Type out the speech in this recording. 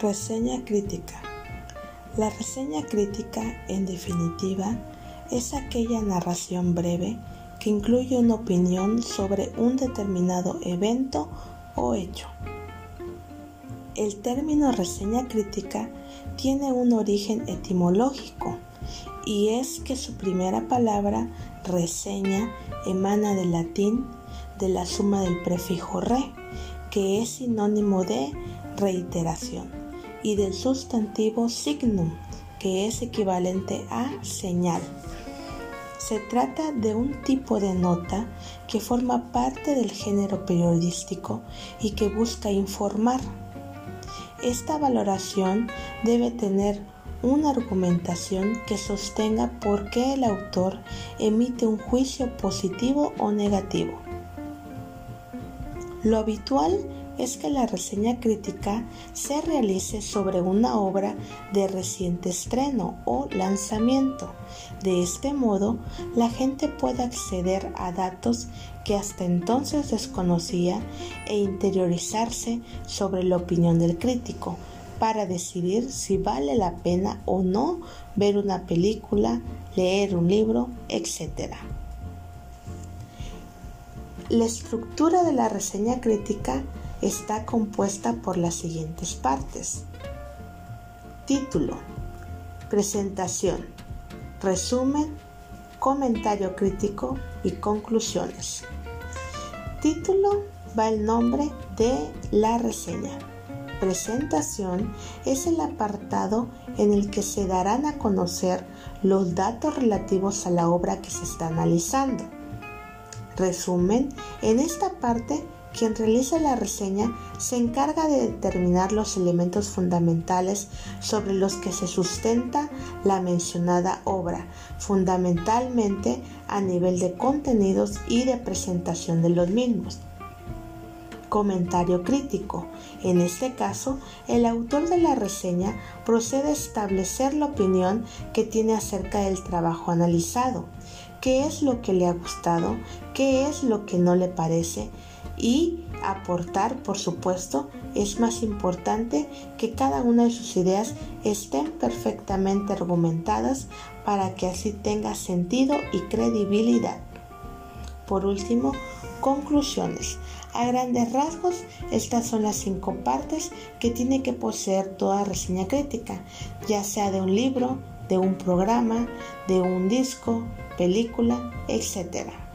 Reseña crítica. La reseña crítica, en definitiva, es aquella narración breve que incluye una opinión sobre un determinado evento o hecho. El término reseña crítica tiene un origen etimológico y es que su primera palabra, reseña, emana del latín de la suma del prefijo re, que es sinónimo de reiteración y del sustantivo signum, que es equivalente a señal. Se trata de un tipo de nota que forma parte del género periodístico y que busca informar. Esta valoración debe tener una argumentación que sostenga por qué el autor emite un juicio positivo o negativo. Lo habitual es que la reseña crítica se realice sobre una obra de reciente estreno o lanzamiento. De este modo, la gente puede acceder a datos que hasta entonces desconocía e interiorizarse sobre la opinión del crítico para decidir si vale la pena o no ver una película, leer un libro, etc. La estructura de la reseña crítica está compuesta por las siguientes partes. Título, presentación, resumen, comentario crítico y conclusiones. Título va el nombre de la reseña. Presentación es el apartado en el que se darán a conocer los datos relativos a la obra que se está analizando. Resumen, en esta parte quien realiza la reseña se encarga de determinar los elementos fundamentales sobre los que se sustenta la mencionada obra, fundamentalmente a nivel de contenidos y de presentación de los mismos. Comentario crítico. En este caso, el autor de la reseña procede a establecer la opinión que tiene acerca del trabajo analizado, qué es lo que le ha gustado, qué es lo que no le parece, y aportar, por supuesto, es más importante que cada una de sus ideas estén perfectamente argumentadas para que así tenga sentido y credibilidad. Por último, conclusiones. A grandes rasgos, estas son las cinco partes que tiene que poseer toda reseña crítica, ya sea de un libro, de un programa, de un disco, película, etc.